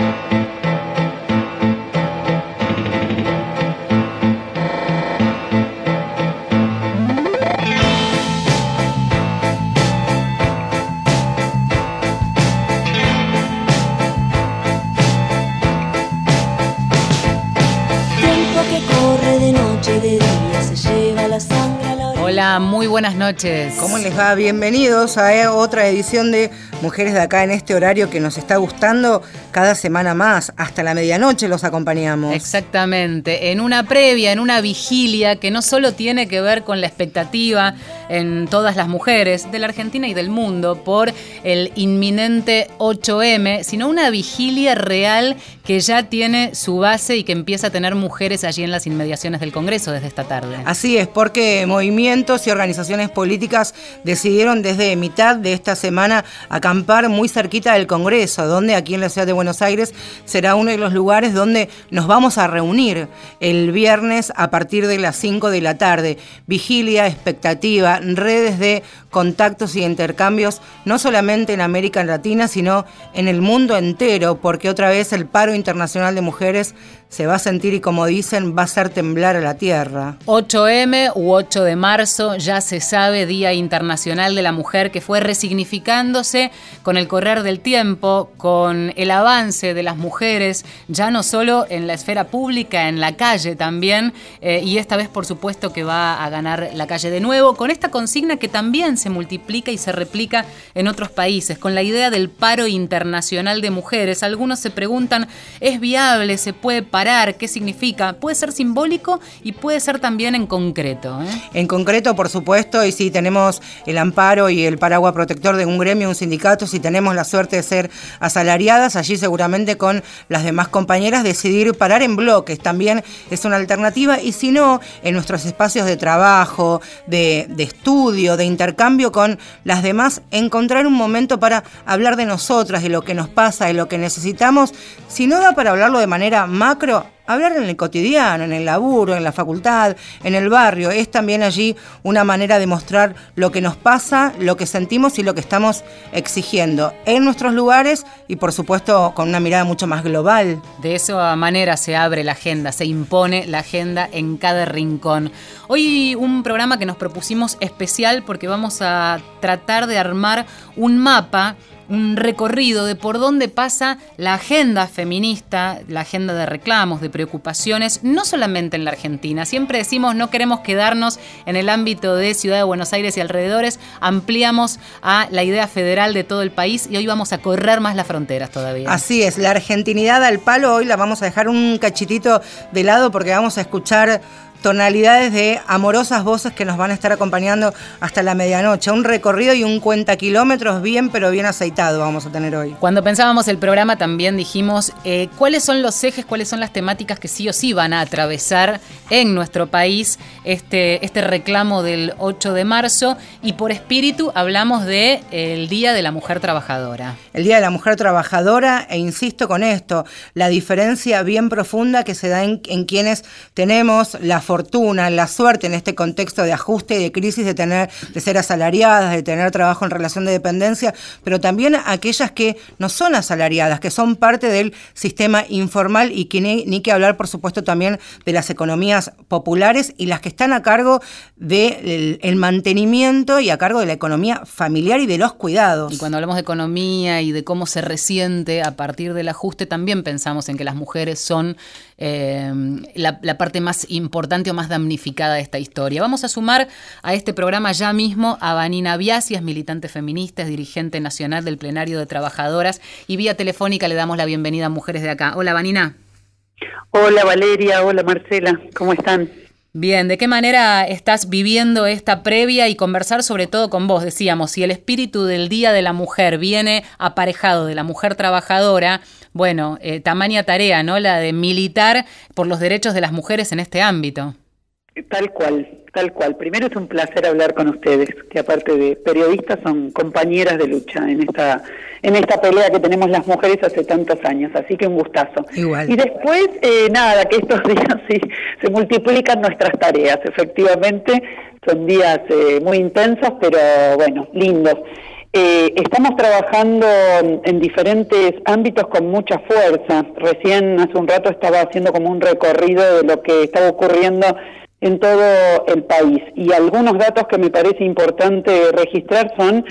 Hola, muy buenas noches. ¿Cómo les va? Bienvenidos a eh, otra edición de Mujeres de Acá en este horario que nos está gustando cada semana más. Hasta la medianoche los acompañamos. Exactamente. En una previa, en una vigilia que no solo tiene que ver con la expectativa en todas las mujeres de la Argentina y del mundo por el inminente 8M, sino una vigilia real que ya tiene su base y que empieza a tener mujeres allí en las inmediaciones del Congreso desde esta tarde. Así es, porque movimientos y organizaciones políticas decidieron desde mitad de esta semana acampar muy cerquita del Congreso, donde aquí en la ciudad de Buenos Aires será uno de los lugares donde nos vamos a reunir el viernes a partir de las 5 de la tarde. Vigilia, expectativa, redes de contactos y intercambios, no solamente en América Latina, sino en el mundo entero, porque otra vez el paro internacional de mujeres se va a sentir y como dicen, va a hacer temblar a la tierra. 8M u 8 de marzo, ya se sabe, Día Internacional de la Mujer, que fue resignificándose con el correr del tiempo, con el avance de las mujeres, ya no solo en la esfera pública, en la calle también, eh, y esta vez por supuesto que va a ganar la calle de nuevo, con esta consigna que también se multiplica y se replica en otros países, con la idea del paro internacional de mujeres. Algunos se preguntan, ¿es viable? ¿Se puede parar? ¿Qué significa? Puede ser simbólico y puede ser también en concreto. ¿eh? En concreto, por supuesto, y si tenemos el amparo y el paraguas protector de un gremio, un sindicato, si tenemos la suerte de ser asalariadas, allí seguramente con las demás compañeras decidir parar en bloques también es una alternativa y si no, en nuestros espacios de trabajo, de, de estudio, de intercambio con las demás, encontrar un momento para hablar de nosotras, de lo que nos pasa, de lo que necesitamos, si no da para hablarlo de manera macro, hablar en el cotidiano, en el laburo, en la facultad, en el barrio, es también allí una manera de mostrar lo que nos pasa, lo que sentimos y lo que estamos exigiendo en nuestros lugares y por supuesto con una mirada mucho más global. De esa manera se abre la agenda, se impone la agenda en cada rincón. Hoy un programa que nos propusimos especial porque vamos a tratar de armar un mapa un recorrido de por dónde pasa la agenda feminista, la agenda de reclamos, de preocupaciones, no solamente en la Argentina. Siempre decimos no queremos quedarnos en el ámbito de Ciudad de Buenos Aires y alrededores, ampliamos a la idea federal de todo el país y hoy vamos a correr más las fronteras todavía. Así es, la argentinidad al palo hoy la vamos a dejar un cachitito de lado porque vamos a escuchar tonalidades de amorosas voces que nos van a estar acompañando hasta la medianoche. Un recorrido y un cuenta kilómetros bien, pero bien aceitado vamos a tener hoy. Cuando pensábamos el programa también dijimos eh, cuáles son los ejes, cuáles son las temáticas que sí o sí van a atravesar en nuestro país este, este reclamo del 8 de marzo y por espíritu hablamos de el Día de la Mujer Trabajadora. El Día de la Mujer Trabajadora e insisto con esto, la diferencia bien profunda que se da en, en quienes tenemos la fortuna, la suerte en este contexto de ajuste y de crisis de tener, de ser asalariadas, de tener trabajo en relación de dependencia, pero también aquellas que no son asalariadas, que son parte del sistema informal y que ni, que hablar, por supuesto, también de las economías populares y las que están a cargo del el mantenimiento y a cargo de la economía familiar y de los cuidados. Y cuando hablamos de economía y de cómo se resiente a partir del ajuste, también pensamos en que las mujeres son eh, la parte más importante o más damnificada de esta historia. Vamos a sumar a este programa ya mismo a Vanina Biasias, militante feminista, es dirigente nacional del Plenario de Trabajadoras y vía telefónica le damos la bienvenida a Mujeres de Acá. Hola Vanina. Hola Valeria, hola Marcela, ¿cómo están? Bien, ¿de qué manera estás viviendo esta previa y conversar sobre todo con vos? Decíamos, si el espíritu del Día de la Mujer viene aparejado de la mujer trabajadora, bueno, eh, tamaña tarea, ¿no? La de militar por los derechos de las mujeres en este ámbito. Tal cual, tal cual. Primero es un placer hablar con ustedes, que aparte de periodistas son compañeras de lucha en esta en esta pelea que tenemos las mujeres hace tantos años, así que un gustazo. Igual. Y después, eh, nada, que estos días sí se multiplican nuestras tareas, efectivamente, son días eh, muy intensos, pero bueno, lindos. Eh, estamos trabajando en diferentes ámbitos con mucha fuerza. Recién hace un rato estaba haciendo como un recorrido de lo que estaba ocurriendo en todo el país. Y algunos datos que me parece importante registrar son,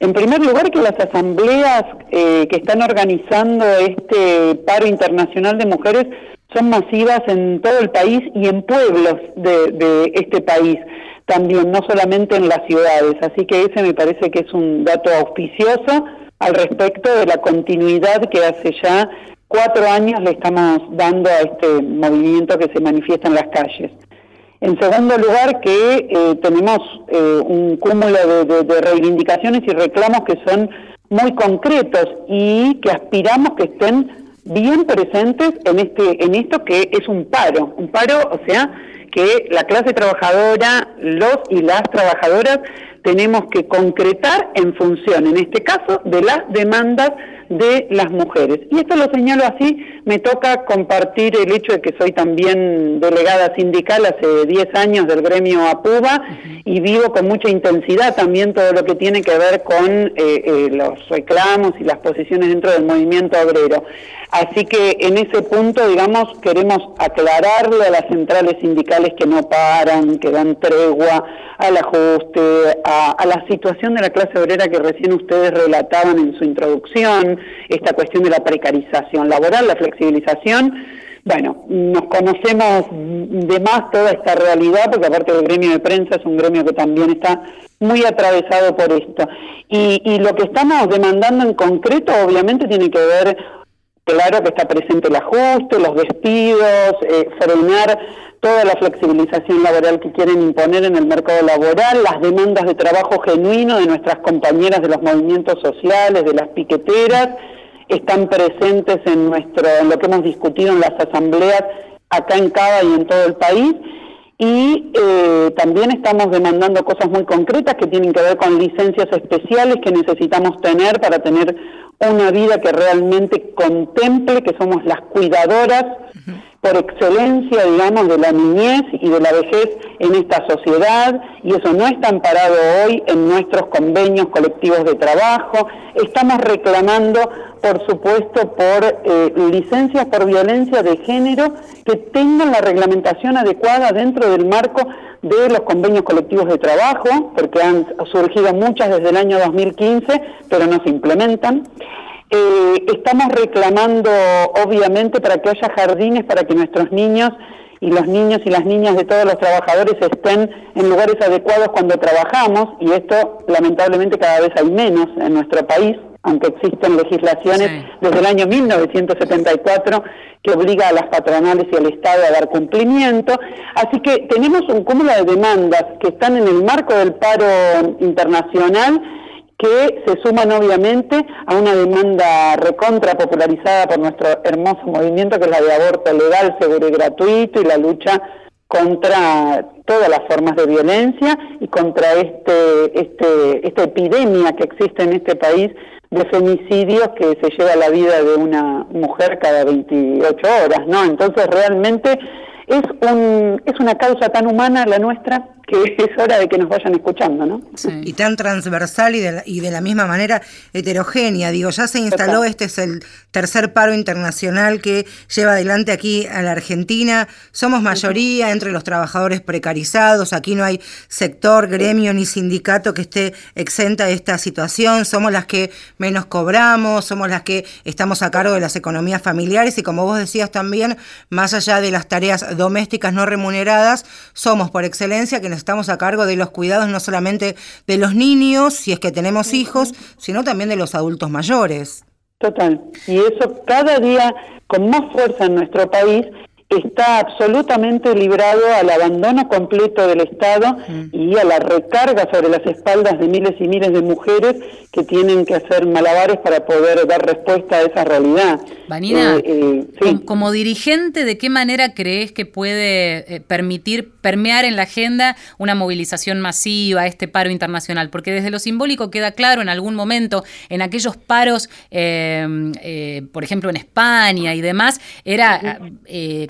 en primer lugar, que las asambleas eh, que están organizando este paro internacional de mujeres son masivas en todo el país y en pueblos de este país también, no solamente en las ciudades. Así que ese me parece que es un dato auspicioso al respecto de la continuidad que hace ya cuatro años le estamos dando a este movimiento que se manifiesta en las calles. En segundo lugar, que eh, tenemos eh, un cúmulo de, reivindicaciones y reclamos que son muy concretos y que aspiramos que estén bien presentes en este en esto que es un paro, un paro, o sea, que la clase trabajadora, los y las trabajadoras tenemos que concretar en función, en este caso, de las demandas de las mujeres. Y esto lo señalo así, me toca compartir el hecho de que soy también delegada sindical hace 10 años del gremio APUBA y vivo con mucha intensidad también todo lo que tiene que ver con eh, eh, los reclamos y las posiciones dentro del movimiento obrero. Así que en ese punto, digamos, queremos aclararle a las centrales sindicales que no paran, que dan tregua al ajuste, a, a la situación de la clase obrera que recién ustedes relataban en su introducción, esta cuestión de la precarización laboral, la flexibilización. Bueno, nos conocemos de más toda esta realidad, porque aparte del gremio de prensa es un gremio que también está muy atravesado por esto. Y, y lo que estamos demandando en concreto, obviamente, tiene que ver Claro que está presente el ajuste, los despidos, eh, frenar toda la flexibilización laboral que quieren imponer en el mercado laboral, las demandas de trabajo genuino de nuestras compañeras de los movimientos sociales, de las piqueteras, están presentes en nuestro, en lo que hemos discutido en las asambleas acá en Cava y en todo el país. Y eh, también estamos demandando cosas muy concretas que tienen que ver con licencias especiales que necesitamos tener para tener una vida que realmente contemple que somos las cuidadoras por excelencia, digamos, de la niñez y de la vejez en esta sociedad, y eso no está amparado hoy en nuestros convenios colectivos de trabajo. Estamos reclamando, por supuesto, por eh, licencias por violencia de género que tengan la reglamentación adecuada dentro del marco de los convenios colectivos de trabajo, porque han surgido muchas desde el año 2015, pero no se implementan. Eh, estamos reclamando, obviamente, para que haya jardines para que nuestros niños y los niños y las niñas de todos los trabajadores estén en lugares adecuados cuando trabajamos, y esto lamentablemente cada vez hay menos en nuestro país, aunque existen legislaciones desde el año 1974 que obliga a las patronales y al Estado a dar cumplimiento. Así que tenemos un cúmulo de demandas que están en el marco del paro internacional que se suman obviamente a una demanda recontra popularizada por nuestro hermoso movimiento que es la de aborto legal, seguro y gratuito y la lucha contra todas las formas de violencia y contra este, este, esta epidemia que existe en este país de femicidios que se lleva la vida de una mujer cada 28 horas, ¿no? Entonces realmente es, un, es una causa tan humana la nuestra que es hora de que nos vayan escuchando, ¿no? Y tan transversal y de, la, y de la misma manera heterogénea. Digo, ya se instaló, este es el tercer paro internacional que lleva adelante aquí a la Argentina. Somos mayoría entre los trabajadores precarizados, aquí no hay sector, gremio ni sindicato que esté exenta de esta situación. Somos las que menos cobramos, somos las que estamos a cargo de las economías familiares y como vos decías también, más allá de las tareas domésticas no remuneradas, somos por excelencia que estamos a cargo de los cuidados no solamente de los niños, si es que tenemos hijos, sino también de los adultos mayores. Total. Y eso cada día con más fuerza en nuestro país está absolutamente librado al abandono completo del Estado mm. y a la recarga sobre las espaldas de miles y miles de mujeres que tienen que hacer malabares para poder dar respuesta a esa realidad. Vanina, eh, eh, como dirigente, ¿de qué manera crees que puede eh, permitir permear en la agenda una movilización masiva, este paro internacional? Porque desde lo simbólico queda claro en algún momento, en aquellos paros, por ejemplo, en España y demás, era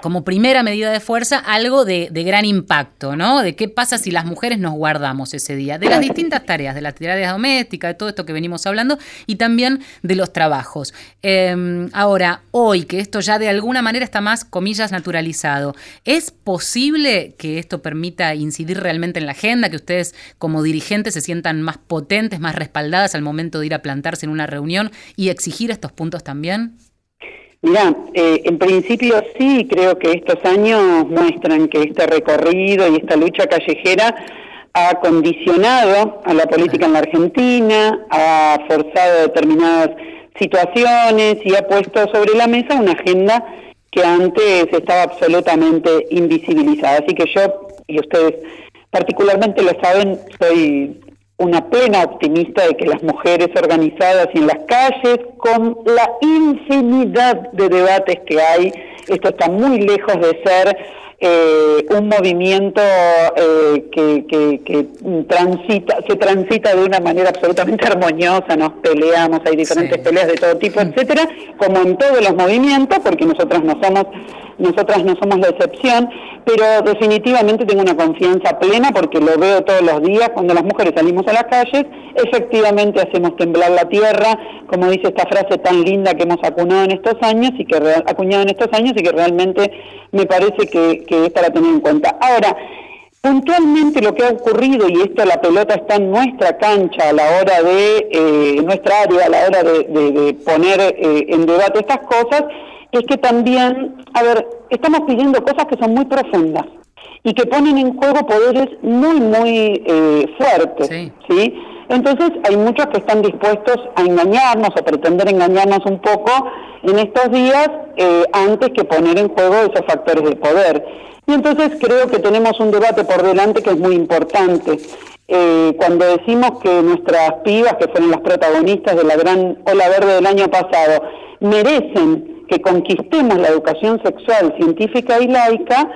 como como primera medida de fuerza algo de, gran impacto, ¿no? De qué pasa si las mujeres nos guardamos ese día, de las distintas tareas, de las tareas domésticas, de todo esto que venimos hablando y también de los trabajos. Em, ahora, hoy que esto ya de alguna manera está más, comillas, naturalizado, ¿es posible que esto permita incidir realmente en la agenda, que ustedes como dirigentes se sientan más potentes, más respaldadas al momento de ir a plantarse en una reunión y exigir estos puntos también? Mira, eh, en principio sí, creo que estos años muestran que este recorrido y esta lucha callejera ha condicionado a la política en la Argentina, ha forzado determinadas situaciones y ha puesto sobre la mesa una agenda que antes estaba absolutamente invisibilizada. Así que yo, y ustedes particularmente lo saben, soy una plena optimista de que las mujeres organizadas y en las calles, con la infinidad de debates que hay, esto está muy lejos de ser eh, un movimiento eh, que, transita, se transita de una manera absolutamente armoniosa, nos peleamos, hay diferentes peleas de todo tipo, etcétera, como en todos los movimientos, porque nosotras no somos nosotras no somos la excepción, pero definitivamente tengo una confianza plena porque lo veo todos los días cuando las mujeres salimos a las calles, efectivamente hacemos temblar la tierra, como dice esta frase tan linda que hemos acuñado en estos años y que acuñado en estos años y que realmente me parece que, es para tener en cuenta. Ahora, puntualmente lo que ha ocurrido, y esto la pelota está en nuestra cancha a la hora de, eh, nuestra área, a la hora de, poner eh, en debate estas cosas, es que también, a ver, estamos pidiendo cosas que son muy profundas y que ponen en juego poderes muy, muy eh, fuertes, sí. Entonces hay muchos que están dispuestos a engañarnos, a pretender engañarnos un poco en estos días eh, antes que poner en juego esos factores de poder. Y entonces creo que tenemos un debate por delante que es muy importante. Eh, cuando decimos que nuestras pibas, que fueron las protagonistas de la gran ola verde del año pasado, merecen que conquistemos la educación sexual, científica y laica,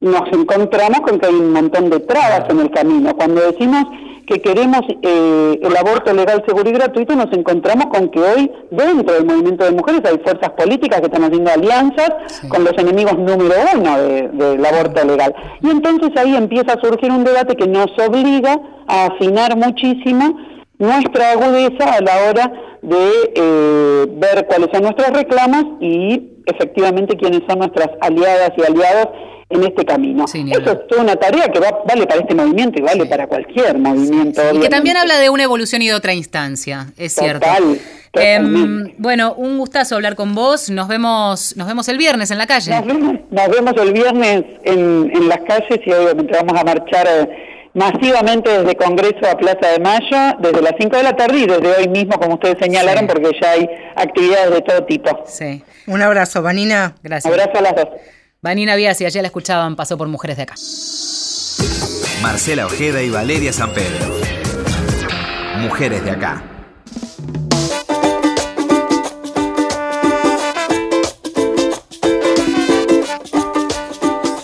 nos encontramos con que hay un montón de trabas en el camino. Cuando decimos que queremos eh, el aborto legal, seguro y gratuito, nos encontramos con que hoy dentro del movimiento de mujeres hay fuerzas políticas que están haciendo alianzas con los enemigos número uno del aborto legal. Y entonces ahí empieza a surgir un debate que nos obliga a afinar muchísimo nuestra agudeza a la hora de eh, ver cuáles son nuestros reclamos y efectivamente quiénes son nuestras aliadas y aliados en este camino. Eso es toda una tarea que vale para este movimiento y vale para cualquier movimiento. y que también habla de una evolución y de otra instancia, es cierto. Em, bueno, un gustazo hablar con vos. Nos vemos, nos vemos el viernes en la calle. Nos vemos, el viernes en, en las calles y obviamente vamos a marchar. Eh, masivamente desde Congreso a Plaza de Mayo, desde las 5 de la tarde y desde hoy mismo, como ustedes señalaron, porque ya hay actividades de todo tipo. Sí. Un abrazo, Vanina. Gracias. Un abrazo a las dos. Vanina Biasi, allá la escuchaban, pasó por Mujeres de Acá. Marcela Ojeda y Valeria San Pedro. Mujeres de Acá.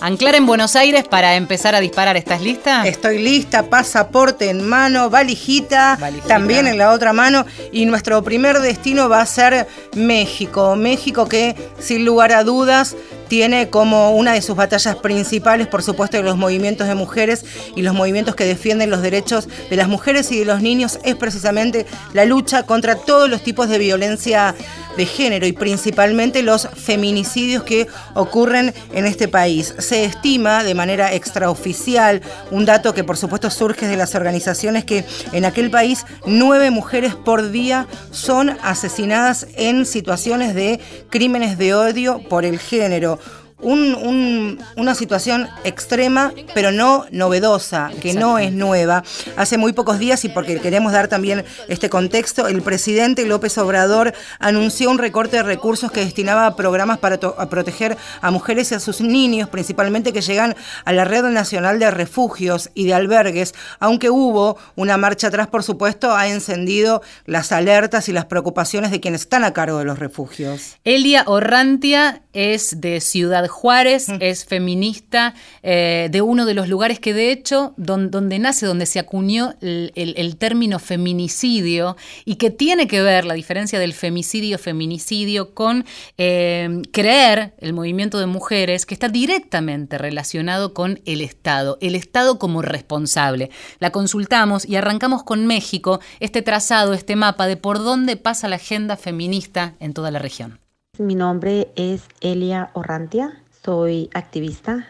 ¿Anclar en Buenos Aires para empezar a disparar? ¿Estás lista? Estoy lista, pasaporte en mano, valijita, también en la otra mano. Y nuestro primer destino va a ser México. México que, sin lugar a dudas, tiene como una de sus batallas principales, por supuesto, los movimientos de mujeres y los movimientos que defienden los derechos de las mujeres y de los niños, es precisamente la lucha contra todos los tipos de violencia de género y principalmente los feminicidios que ocurren en este país. Se estima de manera extraoficial, un dato que por supuesto surge de las organizaciones, que en aquel país nueve mujeres por día son asesinadas en situaciones de crímenes de odio por el género una situación extrema, pero no novedosa, que no es nueva. Hace muy pocos días, y porque queremos dar también este contexto, el presidente López Obrador anunció un recorte de recursos que destinaba a programas para proteger a mujeres y a sus niños, principalmente que llegan a la Red Nacional de Refugios y de Albergues, aunque hubo una marcha atrás, por supuesto, ha encendido las alertas y las preocupaciones de quienes están a cargo de los refugios. Elia Orrantia es de Ciudad Juárez es feminista eh, de uno de los lugares que de hecho donde nace, donde se acuñó el, término feminicidio y que tiene que ver la diferencia del femicidio-feminicidio con eh, creer el movimiento de mujeres que está directamente relacionado con el Estado, el Estado como responsable. La consultamos y arrancamos con México este trazado, este mapa de por dónde pasa la agenda feminista en toda la región. Mi nombre es Elia Orrantia, soy activista,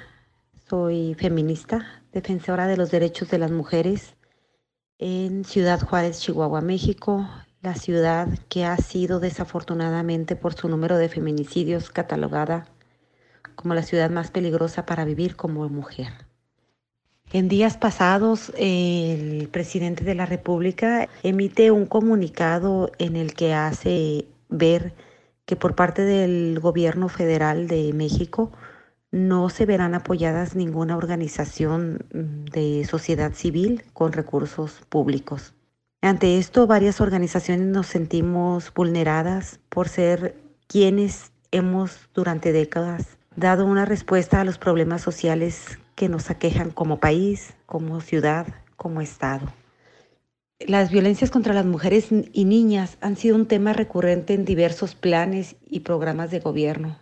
soy feminista, defensora de los derechos de las mujeres en Ciudad Juárez, Chihuahua, México, la ciudad que ha sido desafortunadamente por su número de feminicidios catalogada como la ciudad más peligrosa para vivir como mujer. En días pasados, el presidente de la República emite un comunicado en el que hace ver que por parte del gobierno federal de México no se verán apoyadas ninguna organización mm, de sociedad civil con recursos públicos. Ante esto, varias organizaciones nos sentimos vulneradas por ser quienes hemos durante décadas dado una respuesta a los problemas sociales que nos aquejan como país, como ciudad, como Estado. Las violencias contra las mujeres y niñas han sido un tema recurrente en diversos planes y programas de gobierno.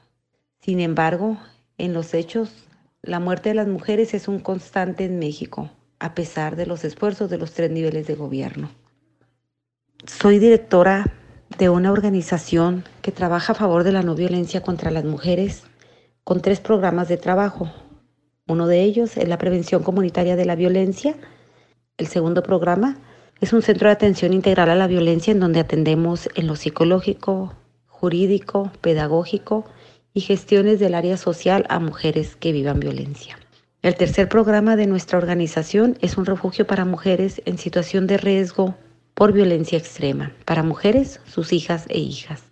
Sin embargo, en los hechos, la muerte de las mujeres es un constante en México, a pesar de los esfuerzos de los tres niveles de gobierno. Soy directora de una organización que trabaja a favor de la no violencia contra las mujeres con tres programas de trabajo. Uno de ellos es la prevención comunitaria de la violencia. El segundo programa es un centro de atención integral a la violencia en donde atendemos en lo psicológico, jurídico, pedagógico y gestiones del área social a mujeres que vivan violencia. El tercer programa de nuestra organización es un refugio para mujeres en situación de riesgo por violencia extrema, para mujeres, sus hijas e hijas.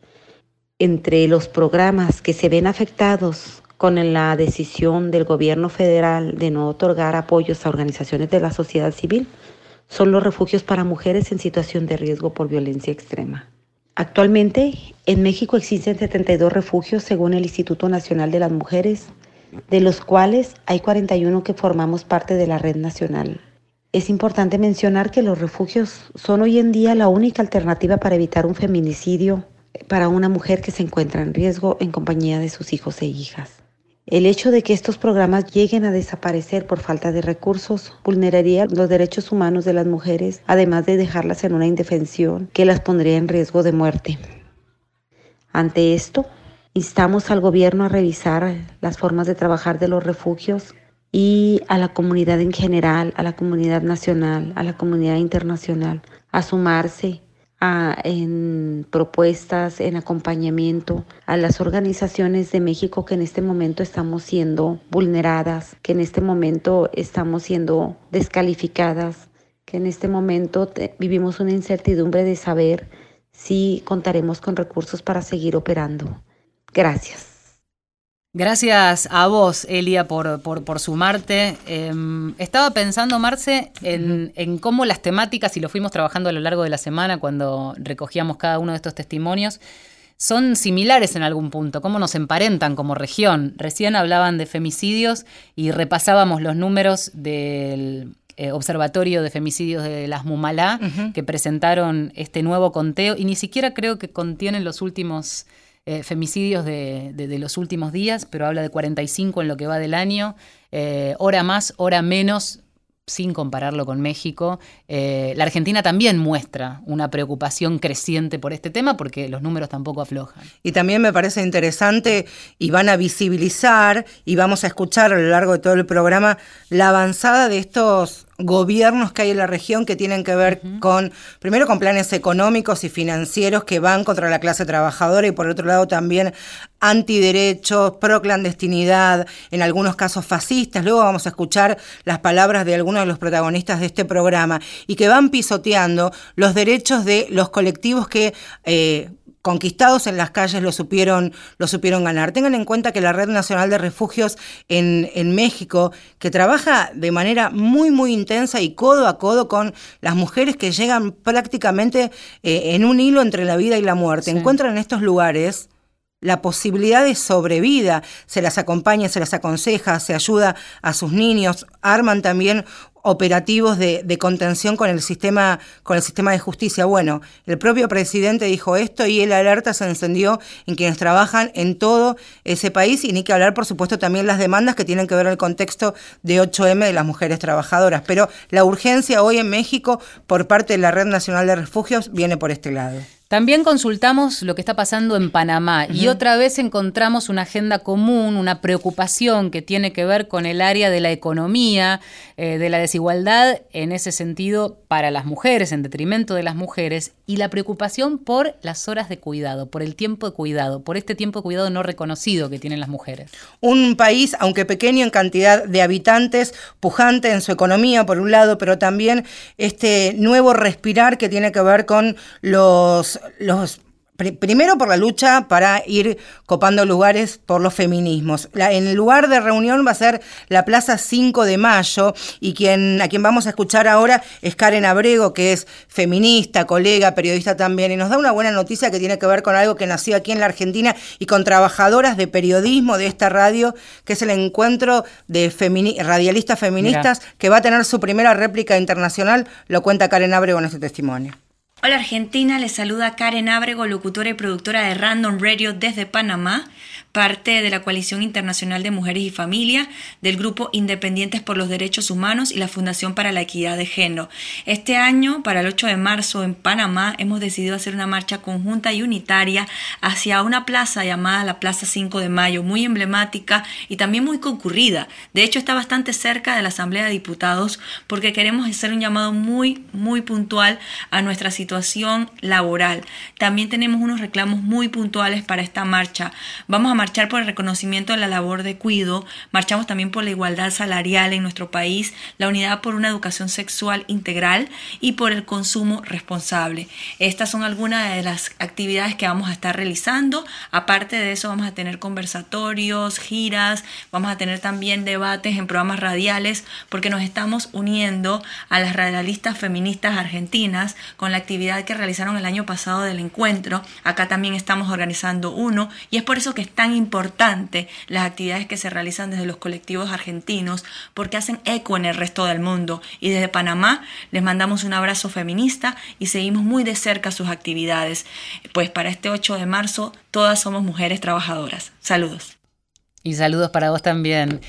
Entre los programas que se ven afectados con la decisión del gobierno federal de no otorgar apoyos a organizaciones de la sociedad civil, son los refugios para mujeres en situación de riesgo por violencia extrema. Actualmente, en México existen 72 refugios según el Instituto Nacional de las Mujeres, de los cuales hay 41 que formamos parte de la red nacional. Es importante mencionar que los refugios son hoy en día la única alternativa para evitar un feminicidio para una mujer que se encuentra en riesgo en compañía de sus hijos e hijas. El hecho de que estos programas lleguen a desaparecer por falta de recursos vulneraría los derechos humanos de las mujeres, además de dejarlas en una indefensión que las pondría en riesgo de muerte. Ante esto, instamos al gobierno a revisar las formas de trabajar de los refugios y a la comunidad en general, a la comunidad nacional, a la comunidad internacional, a sumarse en propuestas, en acompañamiento a las organizaciones de México que en este momento estamos siendo vulneradas, que en este momento estamos siendo descalificadas, que en este momento vivimos una incertidumbre de saber si contaremos con recursos para seguir operando. Gracias. Gracias a vos, Elia, por, por, sumarte. Em, estaba pensando, Marce, en, cómo las temáticas, y lo fuimos trabajando a lo largo de la semana cuando recogíamos cada uno de estos testimonios, son similares en algún punto, cómo nos emparentan como región. Recién hablaban de femicidios y repasábamos los números del eh, Observatorio de Femicidios de las Mumalá, que presentaron este nuevo conteo, y ni siquiera creo que contienen los últimos eh, femicidios de, los últimos días, pero habla de 45 en lo que va del año, eh, hora más, hora menos, sin compararlo con México. Eh, la Argentina también muestra una preocupación creciente por este tema porque los números tampoco aflojan. Y también me parece interesante y van a visibilizar y vamos a escuchar a lo largo de todo el programa la avanzada de estos gobiernos que hay en la región que tienen que ver con, primero con planes económicos y financieros que van contra la clase trabajadora y por otro lado también antiderechos, pro clandestinidad, en algunos casos fascistas. Luego vamos a escuchar las palabras de algunos de los protagonistas de este programa y que van pisoteando los derechos de los colectivos que... Eh, conquistados en las calles lo supieron, lo supieron ganar. Tengan en cuenta que la Red Nacional de Refugios en, en, México, que trabaja de manera muy, muy intensa y codo a codo con las mujeres que llegan prácticamente eh, en un hilo entre la vida y la muerte, encuentran en estos lugares la posibilidad de sobrevida, se las acompaña, se las aconseja, se ayuda a sus niños, arman también operativos de, contención con el sistema con el sistema de justicia. Bueno, el propio presidente dijo esto y el alerta se encendió en quienes trabajan en todo ese país y ni que hablar, por supuesto, también las demandas que tienen que ver el contexto de 8M de las mujeres trabajadoras. Pero la urgencia hoy en México por parte de la Red Nacional de Refugios viene por este lado. También consultamos lo que está pasando en Panamá y otra vez encontramos una agenda común, una preocupación que tiene que ver con el área de la economía, eh, de la desigualdad en ese sentido para las mujeres, en detrimento de las mujeres, y la preocupación por las horas de cuidado, por el tiempo de cuidado, por este tiempo de cuidado no reconocido que tienen las mujeres. Un país, aunque pequeño en cantidad de habitantes, pujante en su economía, por un lado, pero también este nuevo respirar que tiene que ver con los los, primero por la lucha para ir copando lugares por los feminismos. en el lugar de reunión va a ser la Plaza 5 de Mayo y quien, a quien vamos a escuchar ahora es Karen Abrego, que es feminista, colega, periodista también, y nos da una buena noticia que tiene que ver con algo que nació aquí en la Argentina y con trabajadoras de periodismo de esta radio, que es el encuentro de radialistas feministas, que va a tener su primera réplica internacional, lo cuenta Karen Abrego en este testimonio. Hola Argentina, les saluda Karen Ábrego, locutora y productora de Random Radio desde Panamá parte de la Coalición Internacional de Mujeres y Familia, del Grupo Independientes por los Derechos Humanos y la Fundación para la Equidad de Género. Este año, para el 8 de marzo, en Panamá, hemos decidido hacer una marcha conjunta y unitaria hacia una plaza llamada la Plaza 5 de Mayo, muy emblemática y también muy concurrida. De hecho, está bastante cerca de la Asamblea de Diputados porque queremos hacer un llamado muy, muy puntual a nuestra situación laboral. También tenemos unos reclamos muy puntuales para esta marcha. Vamos a marchar por el reconocimiento de la labor de cuido, marchamos también por la igualdad salarial en nuestro país, la unidad por una educación sexual integral y por el consumo responsable. Estas son algunas de las actividades que vamos a estar realizando. Aparte de eso vamos a tener conversatorios, giras, vamos a tener también debates en programas radiales porque nos estamos uniendo a las radialistas feministas argentinas con la actividad que realizaron el año pasado del encuentro. Acá también estamos organizando uno y es por eso que es tan importante las actividades que se realizan desde los colectivos argentinos porque hacen eco en el resto del mundo. Y desde Panamá les mandamos un abrazo feminista y seguimos muy de cerca sus actividades. Pues para este 8 de marzo todas somos mujeres trabajadoras. Saludos. Y saludos para vos también.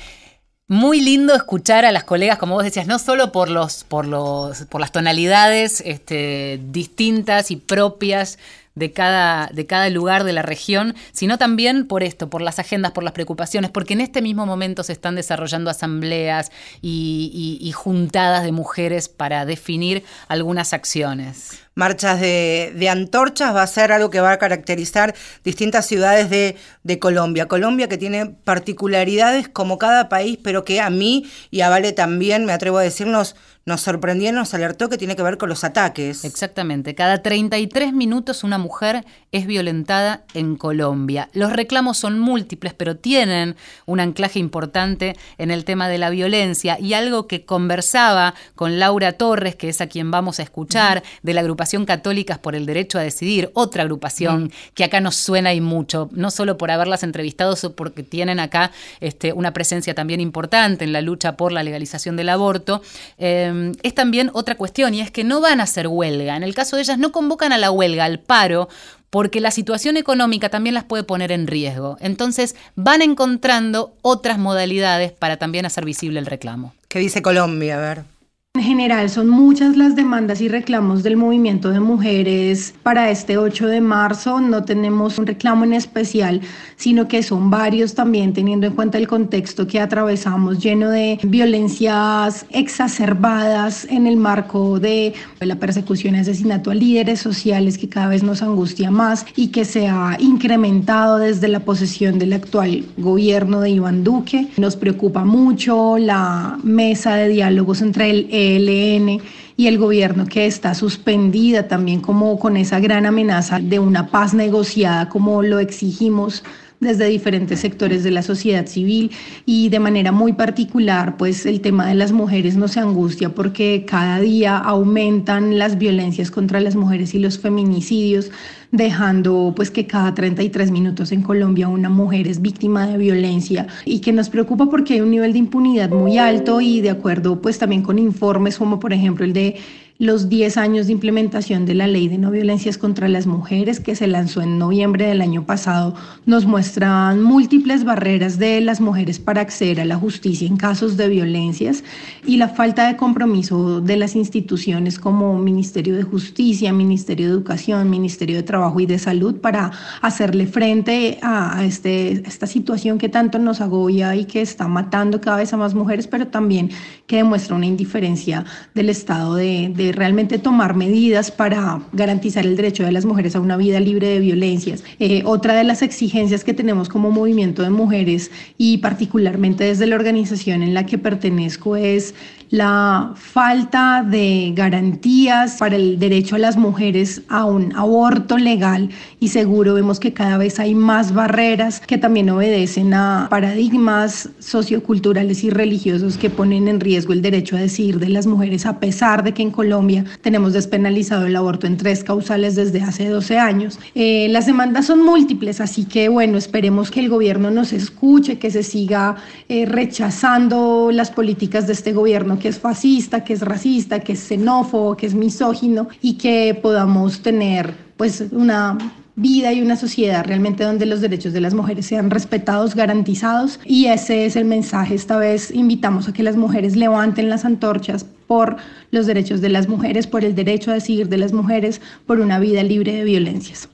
Muy lindo escuchar a las colegas, como vos decías, no solo por los, por los, por las tonalidades este, distintas y propias de cada, de cada lugar de la región, sino también por esto, por las agendas, por las preocupaciones, porque en este mismo momento se están desarrollando asambleas y juntadas de mujeres para definir algunas acciones marchas de, antorchas, va a ser algo que va a caracterizar distintas ciudades de, de, Colombia. Colombia que tiene particularidades como cada país, pero que a mí y a Vale también, me atrevo a decirnos, nos sorprendió, nos alertó que tiene que ver con los ataques. Exactamente. Cada 33 minutos una mujer es violentada en Colombia. Los reclamos son múltiples, pero tienen un anclaje importante en el tema de la violencia y algo que conversaba con Laura Torres, que es a quien vamos a escuchar, de la agrupación Católicas por el Derecho a Decidir, otra agrupación que acá nos suena y mucho, no solo por haberlas entrevistado, sino porque tienen acá este, una presencia también importante en la lucha por la legalización del aborto, eh, es también otra cuestión y es que no van a hacer huelga. En el caso de ellas no convocan a la huelga, al paro, porque la situación económica también las puede poner en riesgo. Entonces van encontrando otras modalidades para también hacer visible el reclamo. ¿Qué dice Colombia? A ver. En general, son muchas las demandas y reclamos del movimiento de mujeres para este 8 de marzo. No tenemos un reclamo en especial, sino que son varios también, teniendo en cuenta el contexto que atravesamos, lleno de violencias exacerbadas en el marco de la persecución y asesinato a líderes sociales que cada vez nos angustia más y que se ha incrementado desde la posesión del actual gobierno de Iván Duque. Nos preocupa mucho la mesa de diálogos entre el ELN y el gobierno que está suspendida también como con esa gran amenaza de una paz negociada como lo exigimos desde diferentes sectores de la sociedad civil. Y de manera muy particular, pues el tema de las mujeres nos angustia porque cada día aumentan las violencias contra las mujeres y los feminicidios dejando pues que cada 33 minutos en Colombia una mujer es víctima de violencia y que nos preocupa porque hay un nivel de impunidad muy alto y de acuerdo pues también con informes como por ejemplo el de los 10 años de implementación de la ley de no violencias contra las mujeres que se lanzó en noviembre del año pasado nos muestran múltiples barreras de las mujeres para acceder a la justicia en casos de violencias y la falta de compromiso de las instituciones como Ministerio de Justicia, Ministerio de Educación, Ministerio de Trabajo y de Salud para hacerle frente a, este, esta situación que tanto nos agobia y que está matando cada vez a más mujeres, pero también que demuestra una indiferencia del Estado de, de realmente tomar medidas para garantizar el derecho de las mujeres a una vida libre de violencias. Eh, otra de las exigencias que tenemos como movimiento de mujeres y particularmente desde la organización en la que pertenezco es la falta de garantías para el derecho a las mujeres a un aborto legal y seguro. Vemos que cada vez hay más barreras que también obedecen a paradigmas socioculturales y religiosos que ponen en riesgo el derecho a decidir de las mujeres, a pesar de que en Colombia tenemos despenalizado el aborto en tres causales desde hace 12 años. Eh, las demandas son múltiples, así que bueno, esperemos que el gobierno nos escuche, que se siga eh, rechazando las políticas de este gobierno que es fascista, que es racista, que es xenófobo, que es misógino y que podamos tener pues una vida y una sociedad realmente donde los derechos de las mujeres sean respetados, garantizados y ese es el mensaje. Esta vez invitamos a que las mujeres levanten las antorchas por los derechos de las mujeres, por el derecho a decidir de las mujeres, por una vida libre de violencias.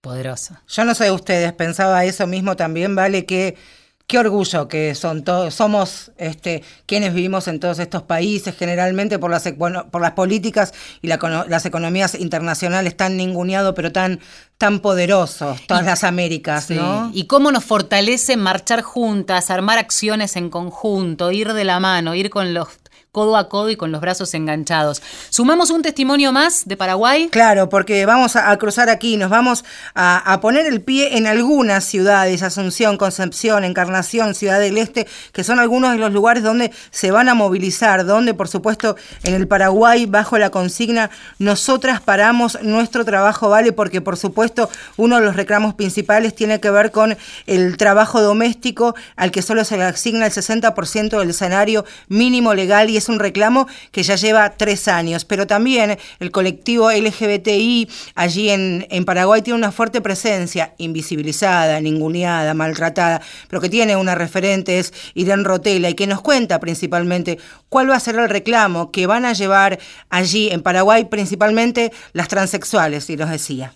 Poderosa. Yo no sé ustedes, pensaba eso mismo también, ¿vale? Que qué orgullo que son todos, somos este, quienes vivimos en todos estos países, generalmente por las, por las políticas y las economías internacionales tan ninguneado, pero tan, tan poderosos, todas las Américas, ¿no? Y cómo nos fortalece marchar juntas, armar acciones en conjunto, ir de la mano, ir con los codo a codo y con los brazos enganchados. ¿Sumamos un testimonio más de Paraguay? Claro, porque vamos a, cruzar aquí, nos vamos a, poner el pie en algunas ciudades, Asunción, Concepción, Encarnación, Ciudad del Este, que son algunos de los lugares donde se van a movilizar, donde por supuesto en el Paraguay, bajo la consigna, nosotras paramos nuestro trabajo, ¿vale? Porque por supuesto uno de los reclamos principales tiene que ver con el trabajo doméstico al que solo se le asigna el 60% del escenario mínimo legal y es un reclamo que ya lleva tres años, pero también el colectivo LGBTI allí en, Paraguay tiene una fuerte presencia, invisibilizada, ninguneada, maltratada, pero que tiene una referente, es Irene Rotela, y que nos cuenta principalmente cuál va a ser el reclamo que van a llevar allí en Paraguay, principalmente las transexuales, y nos decía.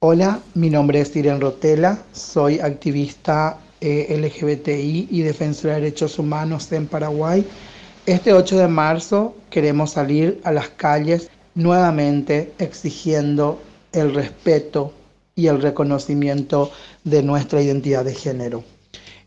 Hola, mi nombre es Irene Rotela, soy activista eh, LGBTI y defensora de derechos humanos en Paraguay. Este 8 de marzo queremos salir a las calles nuevamente exigiendo el respeto y el reconocimiento de nuestra identidad de género.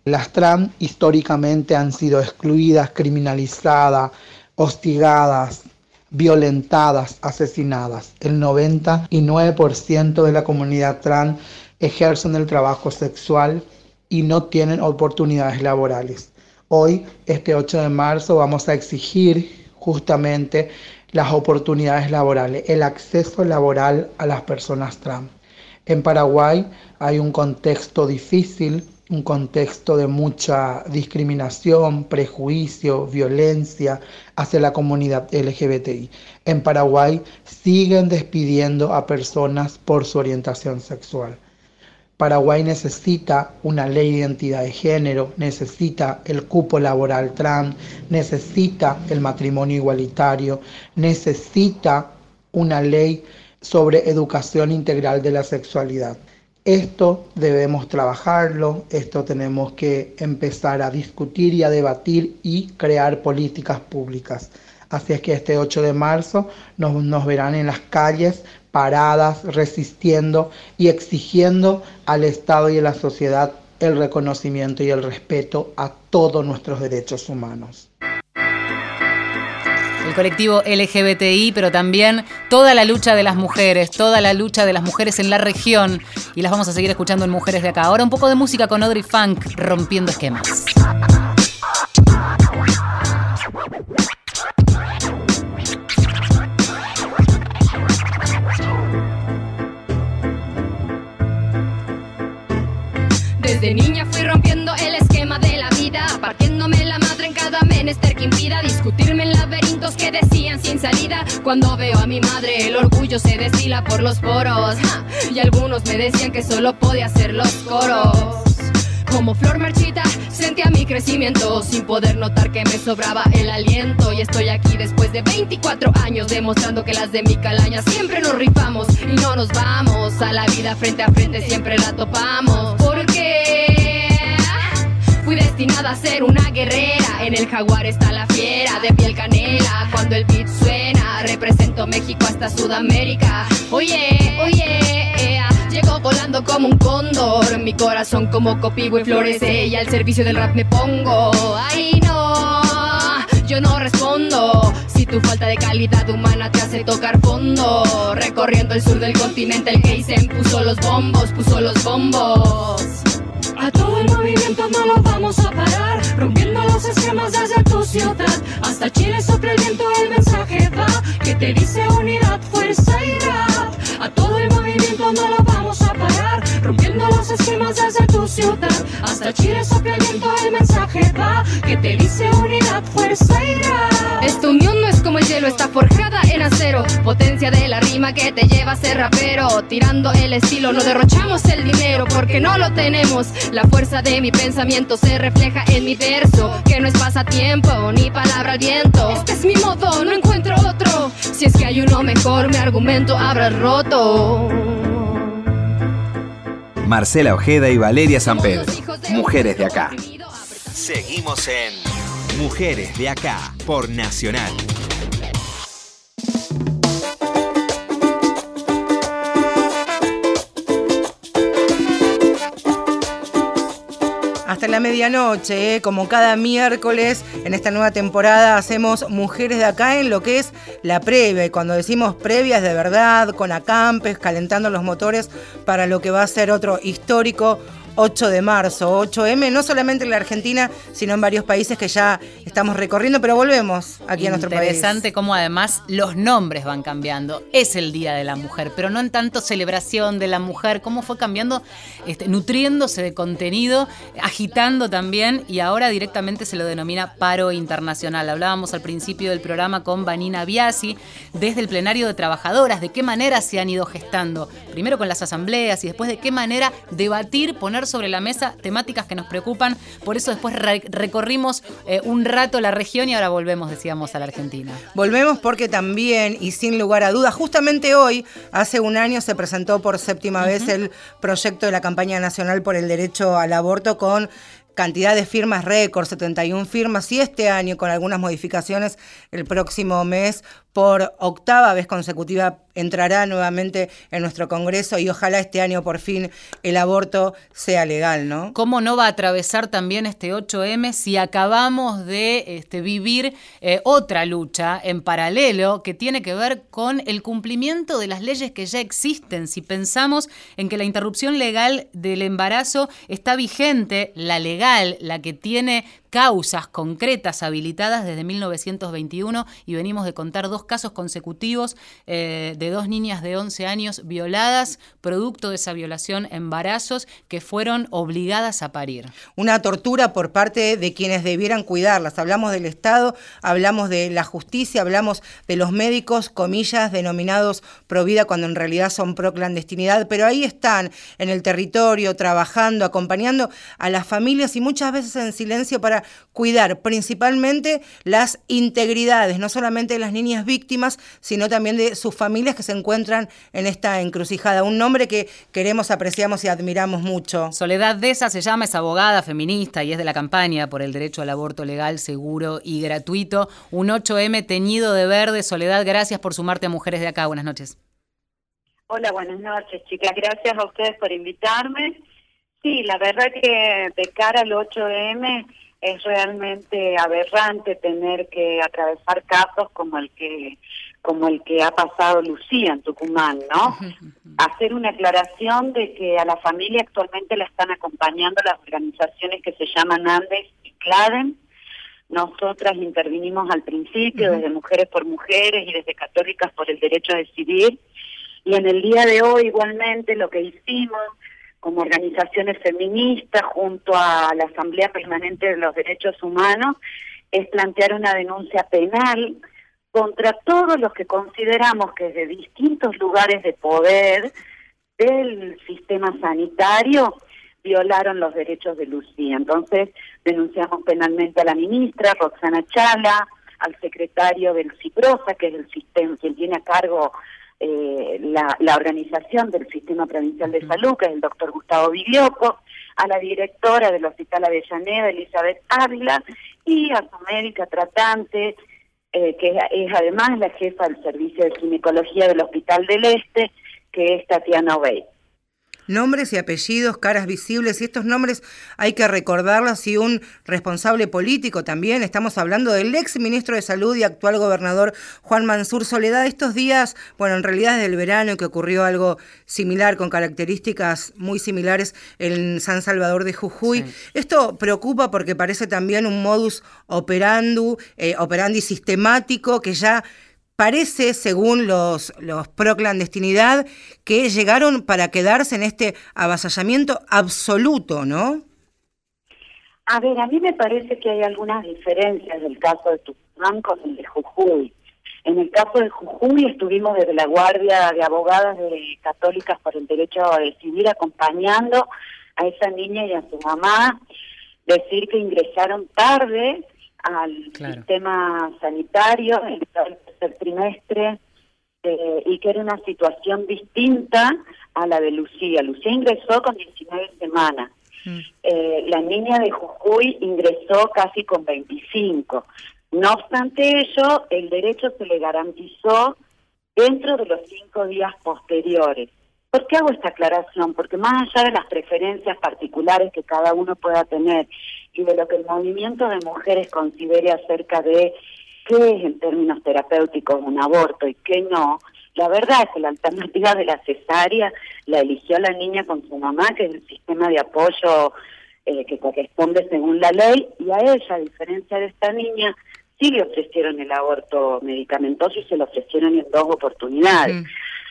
Las trans históricamente han sido excluidas, criminalizadas, hostigadas, violentadas, asesinadas. El 99% de la comunidad trans ejercen el trabajo sexual y no tienen oportunidades laborales. Hoy, este 8 de marzo, vamos a exigir justamente las oportunidades laborales, el acceso laboral a las personas trans. En Paraguay hay un contexto difícil, un contexto de mucha discriminación, prejuicio, violencia hacia la comunidad LGBTI. En Paraguay siguen despidiendo a personas por su orientación sexual. Paraguay necesita una ley de identidad de género, necesita el cupo laboral trans, necesita el matrimonio igualitario, necesita una ley sobre educación integral de la sexualidad. Esto debemos trabajarlo, esto tenemos que empezar a discutir y a debatir y crear políticas públicas. Así es que este 8 de marzo nos, nos verán en las calles paradas, resistiendo y exigiendo al Estado y a la sociedad el reconocimiento y el respeto a todos nuestros derechos humanos. el colectivo LGBTI, pero también toda la lucha de las mujeres, toda la lucha de las mujeres en la región. Y las vamos a seguir escuchando en Mujeres de Acá. Ahora un poco de música con Audrey Funk, rompiendo esquemas. Desde niña fui rompiendo el esquema de la vida, partiéndome la madre en cada menester que impida discutirme en laberintos que decían sin salida. Cuando veo a mi madre, el orgullo se destila por los poros. Y algunos me decían que solo podía hacer los coros. Como flor marchita, sentía mi crecimiento sin poder notar que me sobraba el aliento. Y estoy aquí después de 24 años demostrando que las de mi calaña siempre nos rifamos y no nos vamos. A la vida frente a frente siempre la topamos. Destinada a ser una guerrera. En el jaguar está la fiera de piel canela. Cuando el beat suena, represento México hasta Sudamérica. Oye, oye. Llego volando como un cóndor, mi corazón como copigo y florece y al servicio del rap me pongo. Ay no, yo no respondo. Si tu falta de calidad humana te hace tocar fondo, recorriendo el sur del continente el se puso los bombos, puso los bombos. A todo el movimiento no lo vamos a parar, rompiendo los esquemas desde tu ciudad hasta Chile sopla el viento, el mensaje va que te dice unidad, fuerza y rap. A todo el movimiento no lo rompiendo los esquemas desde tu ciudad hasta Chile sopla el mensaje va que te dice unidad, fuerza rap. Esta unión no es como el hielo, está forjada en acero, potencia de la rima que te lleva a ser rapero, tirando el estilo, no derrochamos el dinero porque no lo tenemos. La fuerza de mi pensamiento se refleja en mi verso, que no es pasatiempo ni palabra al viento. Este es mi modo, no encuentro otro. Si es que hay uno mejor, mi argumento habrá roto. Marcela Ojeda y Valeria San Pedro, Mujeres de Acá. Seguimos en Mujeres de Acá por Nacional. Hasta la medianoche, ¿eh? como cada miércoles en esta nueva temporada, hacemos Mujeres de Acá en lo que es la previa. Y cuando decimos previas de verdad, con acampes, calentando los motores para lo que va a ser otro histórico 8 de marzo, 8M, no solamente en la Argentina, sino en varios países que ya estamos recorriendo, pero volvemos aquí a nuestro país. Interesante cómo además los nombres van cambiando. Es el Día de la Mujer, pero no en tanto celebración de la mujer, cómo fue cambiando, este, nutriéndose de contenido, agitando también, y ahora directamente se lo denomina paro internacional. Hablábamos al principio del programa con Vanina Biasi, desde el plenario de trabajadoras, de qué manera se han ido gestando, primero con las asambleas y después de qué manera debatir, poner sobre la mesa temáticas que nos preocupan. Por eso después recorrimos eh, un rato la región y ahora volvemos, decíamos, a la Argentina. Volvemos porque también, y sin lugar a dudas, justamente hoy, hace un año, se presentó por séptima vez el proyecto de la campaña nacional por el derecho al aborto con cantidad de firmas récord, 71 firmas, y este año con algunas modificaciones el próximo mes por octava vez consecutiva entrará nuevamente en nuestro Congreso y ojalá este año por fin el aborto sea legal, ¿no? ¿Cómo no va a atravesar también este 8M si acabamos de este, vivir eh, otra lucha en paralelo que tiene que ver con el cumplimiento de las leyes que ya existen? Si pensamos en que la interrupción legal del embarazo está vigente, la legal, la que tiene causas concretas habilitadas desde 1921 y venimos de contar dos casos consecutivos eh, de dos niñas de 11 años violadas, producto de esa violación, embarazos que fueron obligadas a parir. Una tortura por parte de quienes debieran cuidarlas. Hablamos del Estado, hablamos de la justicia, hablamos de los médicos, comillas, denominados pro vida cuando en realidad son pro clandestinidad, pero ahí están en el territorio, trabajando, acompañando a las familias y muchas veces en silencio para cuidar principalmente las integridades, no solamente de las niñas víctimas, sino también de sus familias que se encuentran en esta encrucijada. Un nombre que queremos, apreciamos y admiramos mucho. Soledad Deza se llama, es abogada feminista y es de la campaña por el derecho al aborto legal, seguro y gratuito. Un 8M teñido de verde. Soledad, gracias por sumarte a Mujeres de Acá. Buenas noches. Hola, buenas noches, chicas. Gracias a ustedes por invitarme. Sí, la verdad que de cara al 8M es realmente aberrante tener que atravesar casos como el que como el que ha pasado Lucía en Tucumán, ¿no? Hacer una aclaración de que a la familia actualmente la están acompañando las organizaciones que se llaman Andes y Claden. Nosotras intervinimos al principio desde Mujeres por Mujeres y desde Católicas por el Derecho a Decidir. Y en el día de hoy igualmente lo que hicimos como organizaciones feministas junto a la Asamblea Permanente de los Derechos Humanos es plantear una denuncia penal contra todos los que consideramos que desde distintos lugares de poder del sistema sanitario violaron los derechos de Lucía. Entonces denunciamos penalmente a la ministra Roxana Chala, al secretario del CIPROSA, que es el sistema quien tiene a cargo eh, la, la, organización del Sistema Provincial de Salud, que es el doctor Gustavo Viglioco, a la directora del Hospital Avellaneda, Elizabeth Ávila, y a su médica tratante, eh, que es, además la jefa del Servicio de Ginecología del Hospital del Este, que es Tatiana Obey nombres y apellidos, caras visibles, y estos nombres hay que recordarlos y un responsable político también. Estamos hablando del ex ministro de Salud y actual gobernador Juan Mansur Soledad. Estos días, bueno, en realidad desde el verano que ocurrió algo similar, con características muy similares en San Salvador de Jujuy. Esto preocupa porque parece también un modus operandi, eh, operandi sistemático que ya Parece, según los, los pro clandestinidad, que llegaron para quedarse en este avasallamiento absoluto, ¿no? A ver, a mí me parece que hay algunas diferencias del caso de Tucumán con el de Jujuy. En el caso de Jujuy estuvimos desde la Guardia de Abogadas de Católicas por el Derecho a Decidir acompañando a esa niña y a su mamá, decir que ingresaron tarde al sistema sanitario en el tercer trimestre eh, y que era una situación distinta a la de Lucía. Lucía ingresó con 19 semanas. Mm. Eh, la niña de Jujuy ingresó casi con 25. No obstante ello, el derecho se le garantizó dentro de los cinco días posteriores. ¿Por qué hago esta aclaración? Porque más allá de las preferencias particulares que cada uno pueda tener y de lo que el movimiento de mujeres considere acerca de qué es en términos terapéuticos un aborto y qué no, la verdad es que la alternativa de la cesárea la eligió la niña con su mamá, que es el sistema de apoyo eh, que corresponde según la ley, y a ella, a diferencia de esta niña, sí le ofrecieron el aborto medicamentoso y se lo ofrecieron en dos oportunidades.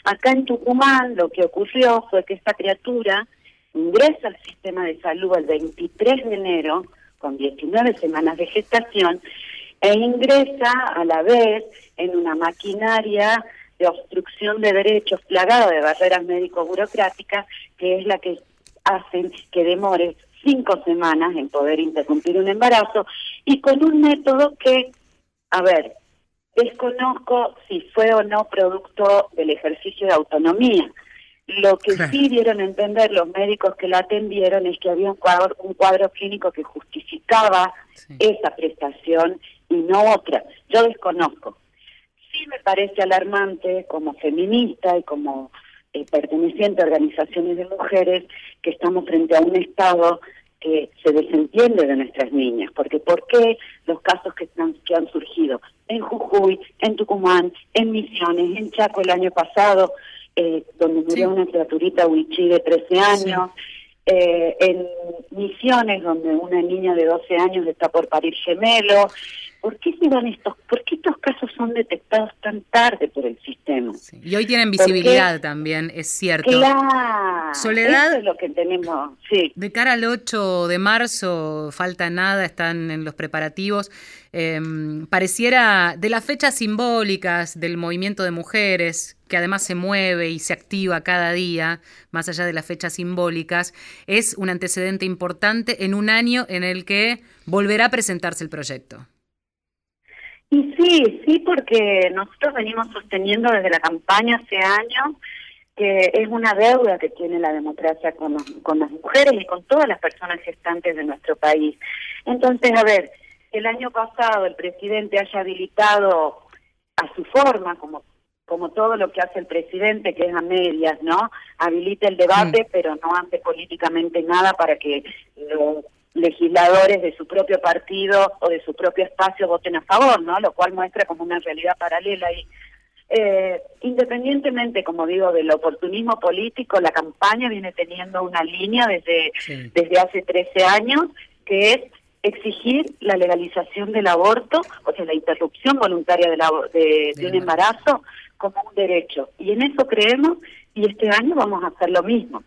Acá en Tucumán lo que ocurrió fue que esta criatura ingresa al sistema de salud el 23 de enero con 19 semanas de gestación e ingresa a la vez en una maquinaria de obstrucción de derechos plagada de barreras médico-burocráticas, que es la que hacen que demore cinco semanas en poder interrumpir un embarazo y con un método que, a ver, desconozco si fue o no producto del ejercicio de autonomía. Lo que sí dieron a entender los médicos que la atendieron es que había un cuadro, un cuadro clínico que justificaba esa prestación y no otra. Yo desconozco. Sí me parece alarmante como feminista y como eh, perteneciente a organizaciones de mujeres que estamos frente a un Estado que se desentiende de nuestras niñas, porque ¿por qué los casos que, que han surgido en Jujuy, en Tucumán, en Misiones, en Chaco el año pasado, eh, donde murió una criaturita Huichí de 13 años, eh, en Misiones, donde una niña de 12 años está por parir gemelo, ¿por qué se dan estos, por qué estos casos son detectados tan tarde por el sistema? Y hoy tienen visibilidad también, es cierto. Claro, Soledad, eso es lo que tenemos, sí. De cara al 8 de marzo, falta nada, están en los preparativos. Em, pareciera de las fechas simbólicas del movimiento de mujeres, que además se mueve y se activa cada día, más allá de las fechas simbólicas, es un antecedente importante en un año en el que volverá a presentarse el proyecto. Y sí, sí, porque nosotros venimos sosteniendo desde la campaña hace años que es una deuda que tiene la democracia con, con las mujeres y con todas las personas gestantes de nuestro país. Entonces, a ver, el año pasado el presidente haya habilitado a su forma, como como todo lo que hace el presidente, que es a medias, ¿no? Habilita el debate, pero no hace políticamente nada para que legisladores de su propio partido o de su propio espacio voten a favor, ¿no? Lo cual muestra como una realidad paralela y eh, independientemente, como digo, del oportunismo político, la campaña viene teniendo una línea desde, desde hace 13 años que es exigir la legalización del aborto, o sea, la interrupción voluntaria de, la, de, un embarazo como un derecho. Y en eso creemos y este año vamos a hacer lo mismo.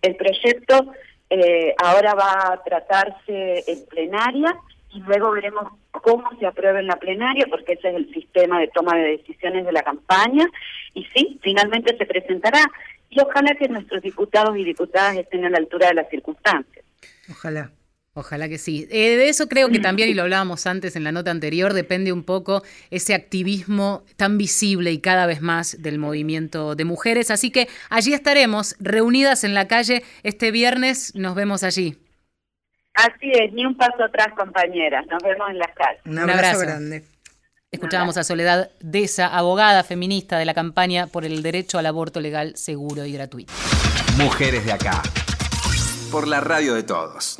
El proyecto eh, ahora va a tratarse en plenaria y luego veremos cómo se aprueba en la plenaria, porque ese es el sistema de toma de decisiones de la campaña. Y sí, finalmente se presentará. Y ojalá que nuestros diputados y diputadas estén a la altura de las circunstancias. Ojalá. Ojalá que sí. Eh, de eso creo que también, y lo hablábamos antes en la nota anterior, depende un poco ese activismo tan visible y cada vez más del movimiento de mujeres. Así que allí estaremos, reunidas en la calle este viernes. Nos vemos allí. Así es, ni un paso atrás, compañeras. Nos vemos en las calles. Un abrazo, grande. Escuchábamos a Soledad Deza, abogada feminista de la campaña por el derecho al aborto legal, seguro y gratuito. Mujeres de acá. Por la radio de todos.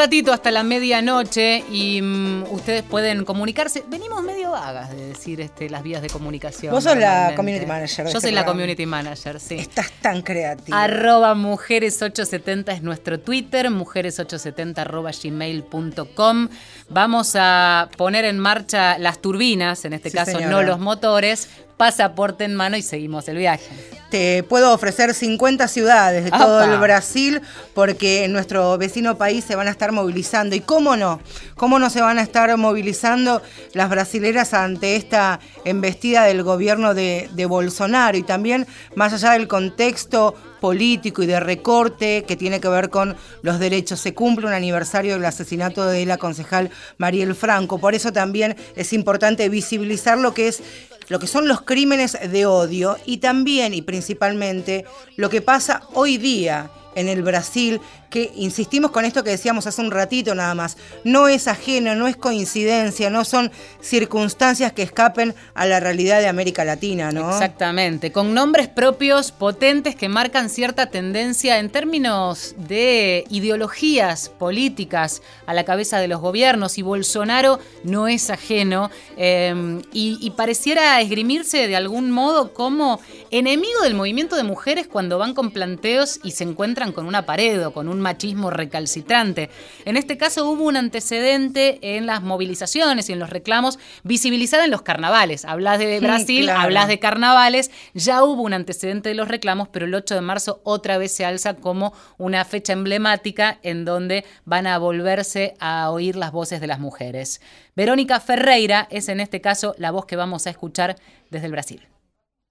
Ratito hasta la medianoche y mm, ustedes pueden comunicarse. Venimos medio vagas de decir este, las vías de comunicación. Vos sos la community manager. Yo este soy la community manager, sí. Estás tan creativa. Arroba mujeres870 es nuestro Twitter, mujeres870 arroba gmail.com. Vamos a poner en marcha las turbinas, en este caso no los motores, pasaporte en mano y seguimos el viaje. Te puedo ofrecer 50 ciudades de todo el Brasil porque en nuestro vecino país se van a estar movilizando. ¿Y cómo no? ¿Cómo no se van a estar movilizando las brasileras ante esta embestida del gobierno de, de Bolsonaro? Y también, más allá del contexto político y de recorte que tiene que ver con los derechos. Se cumple un aniversario del asesinato de la concejal Mariel Franco. Por eso también es importante visibilizar lo que es lo que son los crímenes de odio y también y principalmente lo que pasa hoy día en el Brasil, que insistimos con esto que decíamos hace un ratito nada más, no es ajeno, no es coincidencia, no son circunstancias que escapen a la realidad de América Latina, ¿no? Exactamente, con nombres propios potentes que marcan cierta tendencia en términos de ideologías políticas a la cabeza de los gobiernos y Bolsonaro no es ajeno eh, y, y pareciera esgrimirse de algún modo como enemigo del movimiento de mujeres cuando van con planteos y se encuentran con una pared o con un machismo recalcitrante. En este caso hubo un antecedente en las movilizaciones y en los reclamos visibilizada en los carnavales. Hablas de Brasil, hablas de carnavales, ya hubo un antecedente de los reclamos, pero el 8 de marzo otra vez se alza como una fecha emblemática en donde van a volverse a oír las voces de las mujeres. Verónica Ferreira es en este caso la voz que vamos a escuchar desde el Brasil.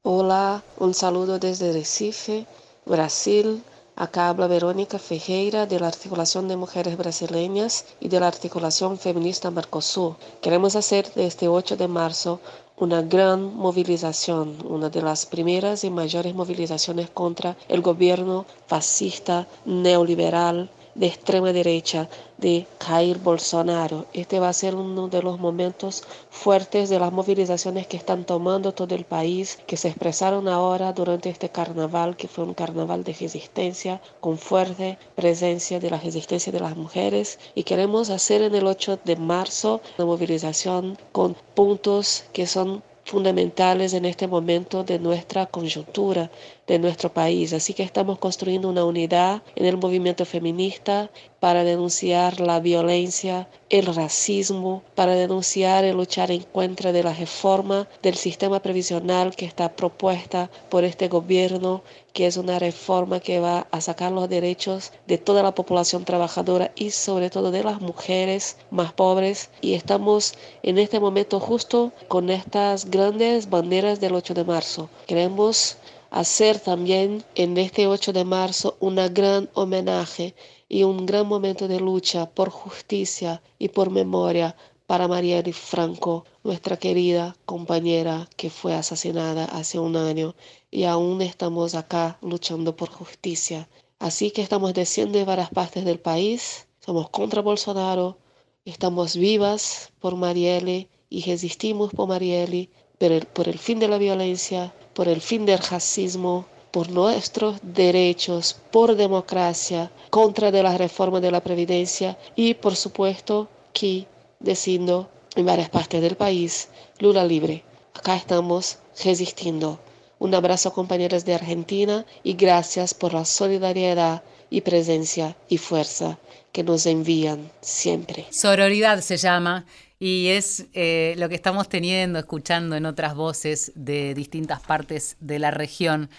Hola, un saludo desde Recife, Brasil. Acá habla Verónica Ferreira de la Articulación de Mujeres Brasileñas y de la Articulación Feminista Mercosur. Queremos hacer de este 8 de marzo una gran movilización, una de las primeras y mayores movilizaciones contra el gobierno fascista neoliberal de extrema derecha de Jair Bolsonaro. Este va a ser uno de los momentos fuertes de las movilizaciones que están tomando todo el país, que se expresaron ahora durante este carnaval, que fue un carnaval de resistencia, con fuerte presencia de la resistencia de las mujeres. Y queremos hacer en el 8 de marzo una movilización con puntos que son fundamentales en este momento de nuestra coyuntura de nuestro país. Así que estamos construyendo una unidad en el movimiento feminista para denunciar la violencia, el racismo, para denunciar y luchar en contra de la reforma del sistema previsional que está propuesta por este gobierno, que es una reforma que va a sacar los derechos de toda la población trabajadora y sobre todo de las mujeres más pobres. Y estamos en este momento justo con estas grandes banderas del 8 de marzo. Queremos hacer también en este 8 de marzo una gran homenaje y un gran momento de lucha por justicia y por memoria para Marielle Franco, nuestra querida compañera que fue asesinada hace un año y aún estamos acá luchando por justicia. Así que estamos desciendo de varias partes del país, somos contra Bolsonaro, estamos vivas por Marielle y resistimos por Marielle por el, por el fin de la violencia, por el fin del racismo, por nuestros derechos, por democracia, contra de la reforma de la previdencia y por supuesto que diciendo en varias partes del país, Lula libre. Acá estamos resistiendo. Un abrazo compañeros de Argentina y gracias por la solidaridad y presencia y fuerza que nos envían siempre. Sororidad se llama y es eh, lo que estamos teniendo, escuchando en otras voces de distintas partes de la región.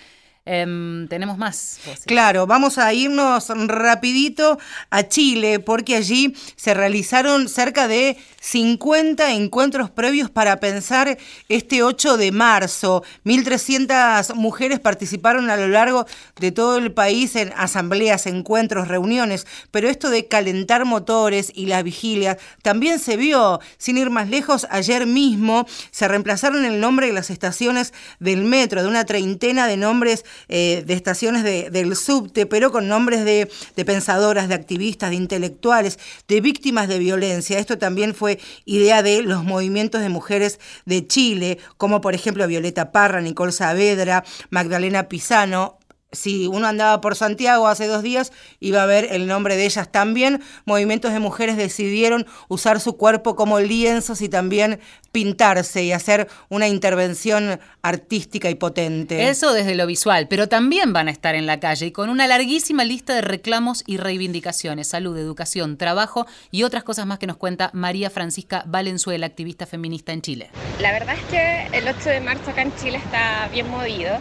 Em, tenemos más. Claro, vamos a irnos rapidito a Chile porque allí se realizaron cerca de 50 encuentros previos para pensar este 8 de marzo. 1.300 mujeres participaron a lo largo de todo el país en asambleas, encuentros, reuniones, pero esto de calentar motores y las vigilias también se vio, sin ir más lejos, ayer mismo se reemplazaron el nombre de las estaciones del metro, de una treintena de nombres eh, de estaciones del subte, pero con nombres de, de pensadoras, de activistas, de intelectuales, de víctimas de violencia. Esto también fue idea de los movimientos de mujeres de Chile, como por ejemplo Violeta Parra, Nicole Saavedra, Magdalena Pisano, si uno andaba por Santiago hace dos días, iba a ver el nombre de ellas también. Movimientos de mujeres decidieron usar su cuerpo como lienzos y también pintarse y hacer una intervención artística y potente. Eso desde lo visual, pero también van a estar en la calle y con una larguísima lista de reclamos y reivindicaciones, salud, educación, trabajo y otras cosas más que nos cuenta María Francisca Valenzuela, activista feminista en Chile. La verdad es que el 8 de marzo acá en Chile está bien movido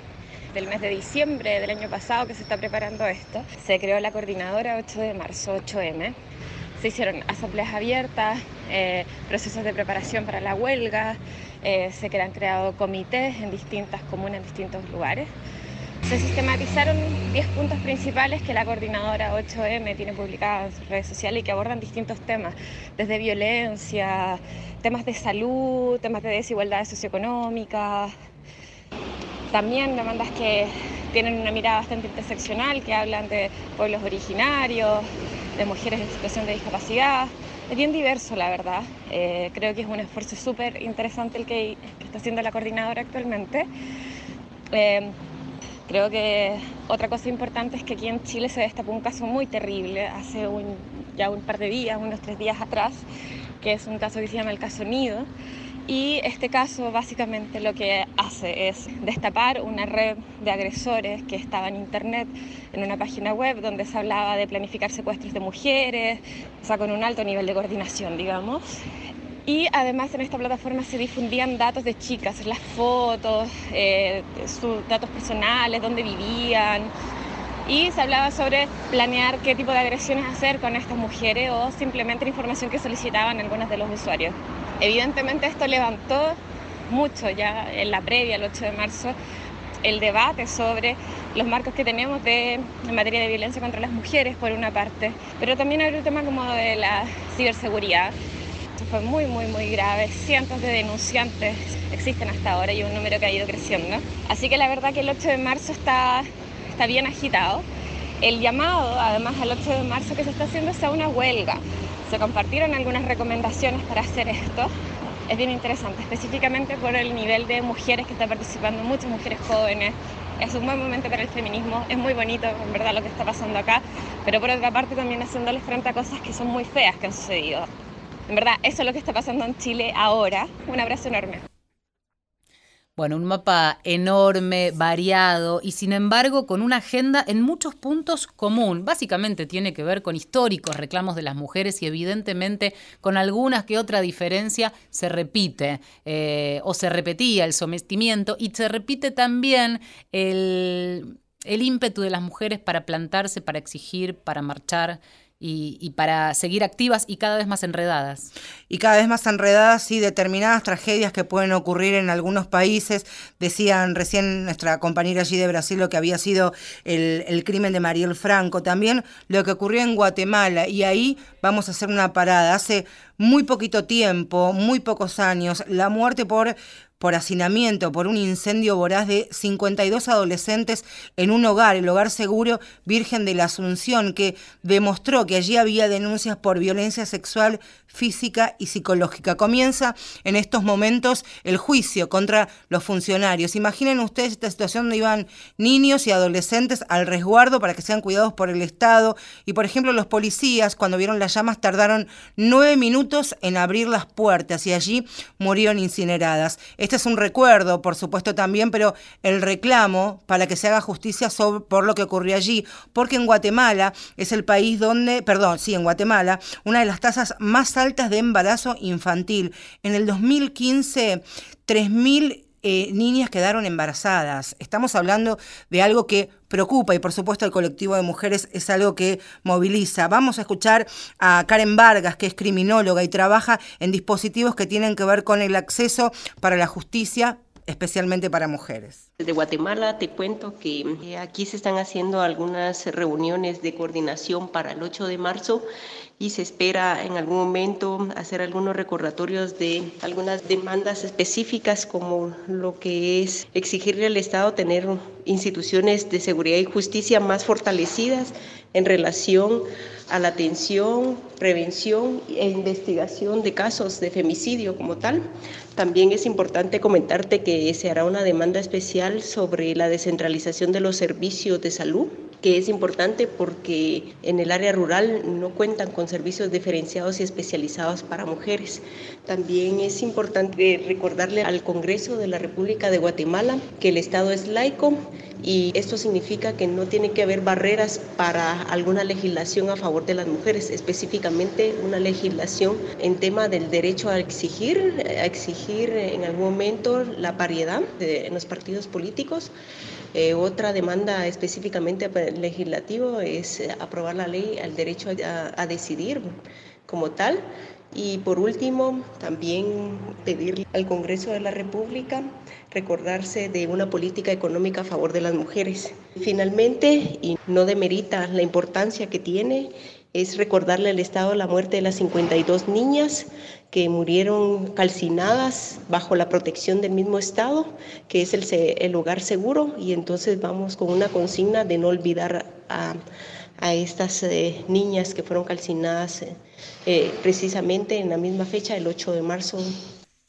del mes de diciembre del año pasado que se está preparando esto, se creó la coordinadora 8 de marzo, 8M. Se hicieron asambleas abiertas, eh, procesos de preparación para la huelga, eh, se han creado comités en distintas comunas, en distintos lugares. Se sistematizaron 10 puntos principales que la coordinadora 8M tiene publicadas en sus redes sociales y que abordan distintos temas, desde violencia, temas de salud, temas de desigualdad socioeconómica, también demandas que tienen una mirada bastante interseccional, que hablan de pueblos originarios, de mujeres en situación de discapacidad. Es bien diverso, la verdad. Eh, creo que es un esfuerzo súper interesante el que, está haciendo la coordinadora actualmente. Eh, creo que otra cosa importante es que aquí en Chile se destapó un caso muy terrible hace ya un par de días, unos tres días atrás, que es un caso que se llama el caso Nido y este caso básicamente lo que hace es destapar una red de agresores que estaba en internet, en una página web donde se hablaba de planificar secuestros de mujeres, o sea, con un alto nivel de coordinación, digamos. Y además en esta plataforma se difundían datos de chicas, las fotos, eh, sus datos personales, dónde vivían, y se hablaba sobre planear qué tipo de agresiones hacer con estas mujeres o simplemente la información que solicitaban algunos de los usuarios. Evidentemente esto levantó mucho ya en la previa, el 8 de marzo, el debate sobre los marcos que tenemos de, en materia de violencia contra las mujeres, por una parte, pero también hay el tema como de la ciberseguridad. Fue muy, muy, muy grave. Cientos de denunciantes existen hasta ahora y un número que ha ido creciendo. Así que la verdad que el 8 de marzo está, está bien agitado. El llamado, además, al 8 de marzo que se está haciendo es a una huelga se compartieron algunas recomendaciones para hacer esto. Es bien interesante, específicamente por el nivel de mujeres que están participando, muchas mujeres jóvenes. Es un buen momento para el feminismo, es muy bonito en verdad lo que está pasando acá, pero por otra parte también haciéndoles frente a cosas que son muy feas que han sucedido. En verdad, eso es lo que está pasando en Chile ahora. Un abrazo enorme. Bueno, un mapa enorme, variado y sin embargo con una agenda en muchos puntos común. Básicamente tiene que ver con históricos reclamos de las mujeres y evidentemente con algunas que otra diferencia se repite eh, o se repetía el sometimiento y se repite también el, el ímpetu de las mujeres para plantarse, para exigir, para marchar y, para seguir activas y cada vez más enredadas. Y cada vez más enredadas y determinadas tragedias que pueden ocurrir en algunos países. Decían recién nuestra compañera allí de Brasil lo que había sido el, el crimen de Mariel Franco, también lo que ocurrió en Guatemala. Y ahí vamos a hacer una parada. Hace muy poquito tiempo, muy pocos años, la muerte por por hacinamiento, por un incendio voraz de 52 adolescentes en un hogar, el hogar seguro Virgen de la Asunción, que demostró que allí había denuncias por violencia sexual física y psicológica. Comienza en estos momentos el juicio contra los funcionarios. Imaginen ustedes esta situación donde iban niños y adolescentes al resguardo para que sean cuidados por el Estado y, por ejemplo, los policías cuando vieron las llamas tardaron nueve minutos en abrir las puertas y allí murieron incineradas. Este es un recuerdo, por supuesto, también, pero el reclamo para que se haga justicia sobre, por lo que ocurrió allí, porque en Guatemala es el país donde, perdón, sí, en Guatemala, una de las tasas más altas de embarazo infantil. En el 2015, 3.000 eh, niñas quedaron embarazadas. Estamos hablando de algo que preocupa y por supuesto el colectivo de mujeres es algo que moviliza. Vamos a escuchar a Karen Vargas, que es criminóloga y trabaja en dispositivos que tienen que ver con el acceso para la justicia especialmente para mujeres. Desde Guatemala te cuento que eh, aquí se están haciendo algunas reuniones de coordinación para el 8 de marzo y se espera en algún momento hacer algunos recordatorios de algunas demandas específicas como lo que es exigirle al Estado tener instituciones de seguridad y justicia más fortalecidas en relación a la atención, prevención e investigación de casos de femicidio como tal. También es importante comentarte que se hará una demanda especial sobre la descentralización de los servicios de salud que es importante porque en el área rural no cuentan con servicios diferenciados y especializados para mujeres. También es importante recordarle al Congreso de la República de Guatemala que el Estado es laico y esto significa que no tiene que haber barreras para alguna legislación a favor de las mujeres, específicamente una legislación en tema del derecho a exigir, a exigir en algún momento la paridad en los partidos políticos. Eh, otra demanda específicamente legislativo es aprobar la ley al derecho a decidir como tal. Y por último, también pedir al Congreso de la República recordarse de una política económica a favor de las mujeres. Finalmente, y no demerita la importancia que tiene, es recordarle al Estado la muerte de las 52 niñas que murieron calcinadas bajo la protección del mismo Estado, que es el, el lugar seguro, y entonces vamos con una consigna de no olvidar a, estas eh, niñas que fueron calcinadas. Eh, precisamente en la misma fecha, el 8 de marzo.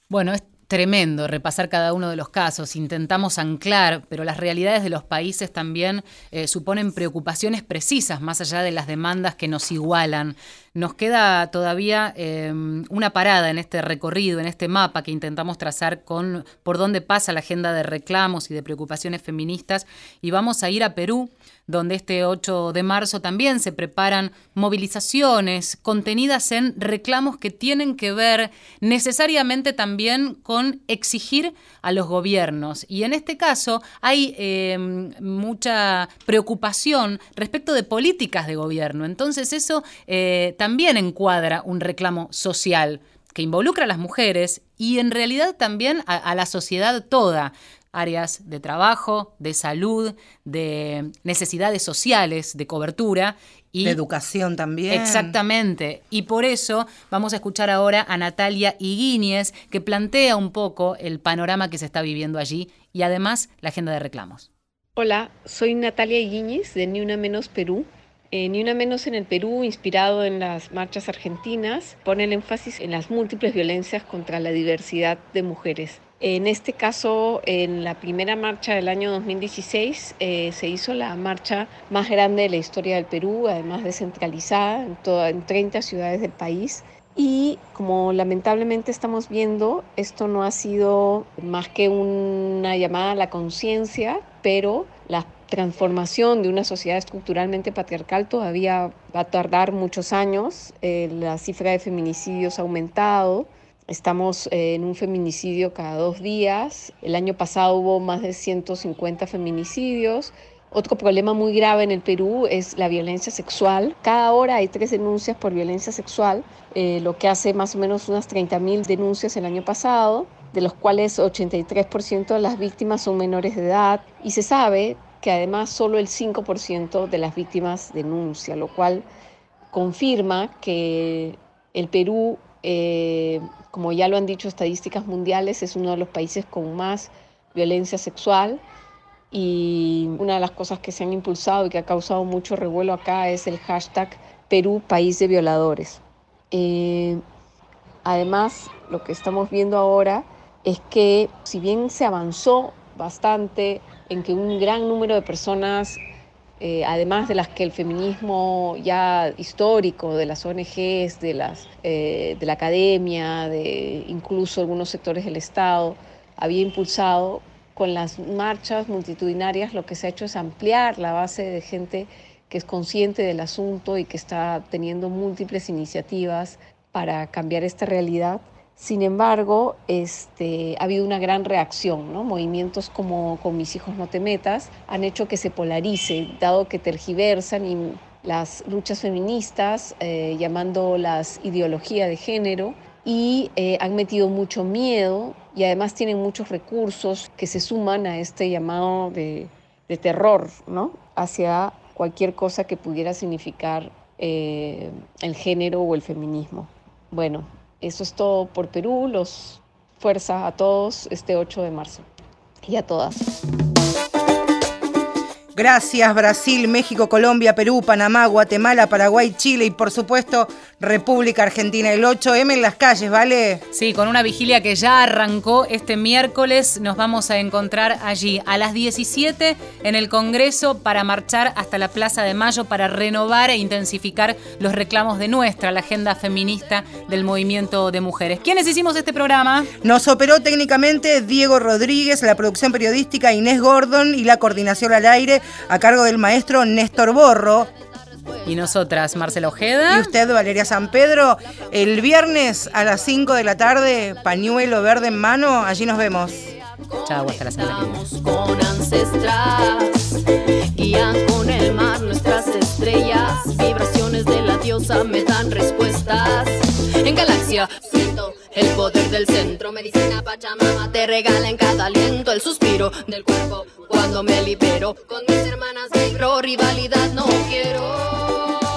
Bueno, tremendo repasar cada uno de los casos, intentamos anclar, pero las realidades de los países también eh, suponen preocupaciones precisas, más allá de las demandas que nos igualan. Nos queda todavía eh, una parada en este recorrido, en este mapa que intentamos trazar con por dónde pasa la agenda de reclamos y de preocupaciones feministas, y vamos a ir a Perú donde este 8 de marzo también se preparan movilizaciones contenidas en reclamos que tienen que ver necesariamente también con exigir a los gobiernos. Y en este caso hay em, mucha preocupación respecto de políticas de gobierno. Entonces eso eh, también encuadra un reclamo social que involucra a las mujeres y en realidad también a la sociedad toda áreas de trabajo, de salud, de necesidades sociales, de cobertura. Y, de educación también. Exactamente. Y por eso vamos a escuchar ahora a Natalia Higuíñez, que plantea un poco el panorama que se está viviendo allí y además la agenda de reclamos. Hola, soy Natalia Higuíñez de Ni Una Menos Perú. Eh, Ni Una Menos en el Perú, inspirado en las marchas argentinas, pone el énfasis en las múltiples violencias contra la diversidad de mujeres. En este caso, en la primera marcha del año 2016 eh, se hizo la marcha más grande de la historia del Perú, además descentralizada en, en 30 ciudades del país. Y como lamentablemente estamos viendo, esto no ha sido más que una llamada a la conciencia, pero transformación de una sociedad estructuralmente patriarcal todavía va a tardar muchos años. Eh, la cifra de feminicidios ha aumentado Estamos eh, en un feminicidio cada dos días. El año pasado hubo más de 150 feminicidios. Otro problema muy grave en el Perú es la violencia sexual. Cada hora hay tres denuncias por violencia sexual, eh, lo que hace más o menos unas 30.000 denuncias el año pasado, de los cuales 83% de las víctimas son menores de edad. Y se sabe que además solo el 5% de las víctimas denuncia, lo cual confirma que el Perú eh, como ya lo han dicho estadísticas mundiales, es uno de los países con más violencia sexual y una de las cosas que se han impulsado y que ha causado mucho revuelo acá es el hashtag Perú País de Violadores. Eh, además, lo que estamos viendo ahora es que si bien se avanzó bastante en que un gran número de personas, eh, además de las que el feminismo ya histórico, de las ONGs, de, las, eh, de la academia, de incluso algunos sectores del Estado, había impulsado, con las marchas multitudinarias lo que se ha hecho es ampliar la base de gente que es consciente del asunto y que está teniendo múltiples iniciativas para cambiar esta realidad. Sin embargo, este, ha habido una gran reacción. Movimientos como Con mis hijos no te metas han hecho que se polarice, dado que tergiversan y las luchas feministas, eh, llamando las ideología de género, y eh, han metido mucho miedo y además tienen muchos recursos que se suman a este llamado de, terror. Hacia cualquier cosa que pudiera significar eh, el género o el feminismo. Bueno, eso es todo por Perú. Los fuerza a todos este 8 de marzo y a todas. Gracias Brasil, México, Colombia, Perú, Panamá, Guatemala, Paraguay, Chile y por supuesto República Argentina. El 8M en las calles, ¿vale? Sí, con una vigilia que ya arrancó este miércoles. Nos vamos a encontrar allí a las 17 en el Congreso para marchar hasta la Plaza de Mayo para renovar e intensificar los reclamos de nuestra, la agenda feminista del movimiento de mujeres. ¿Quiénes hicimos este programa? Nos operó técnicamente Diego Rodríguez, la producción periodística Inés Gordon y la coordinación al aire a cargo del maestro Néstor Borro. Y nosotras, Marcelo Ojeda. Y usted, Valeria San Pedro. El viernes a las 5 de la tarde, pañuelo verde en mano, allí nos vemos. Chao, hasta la semana Con ancestras, guían con el mar nuestras estrellas, vibraciones de la diosa me dan respuestas. En galaxia siento el poder del centro, medicina Pachamama te regala en cada aliento el suspiro del cuerpo cuando me libero. Con mis hermanas vibro, rivalidad no quiero.